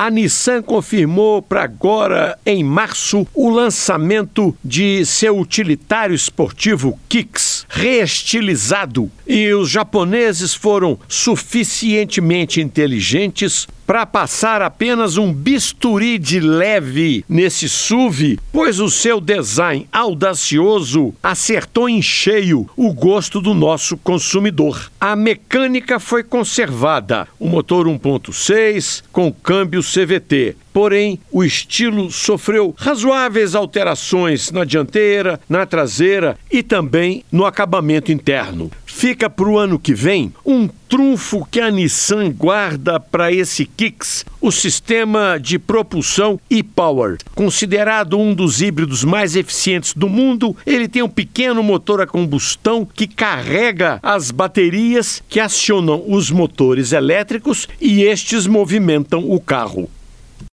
a Nissan confirmou para agora, em março, o lançamento de seu utilitário esportivo Kicks, reestilizado. E os japoneses foram suficientemente inteligentes para passar apenas um bisturi de leve nesse SUV, pois o seu design audacioso acertou em cheio o gosto do nosso consumidor. A mecânica foi conservada, o motor 1.6 com câmbio CVT, Porém, o estilo sofreu razoáveis alterações na dianteira, na traseira e também no acabamento interno. Fica para o ano que vem um trunfo que a Nissan guarda para esse Kicks, o sistema de propulsão e-Power. Considerado um dos híbridos mais eficientes do mundo, ele tem um pequeno motor a combustão que carrega as baterias que acionam os motores elétricos e estes movimentam o carro.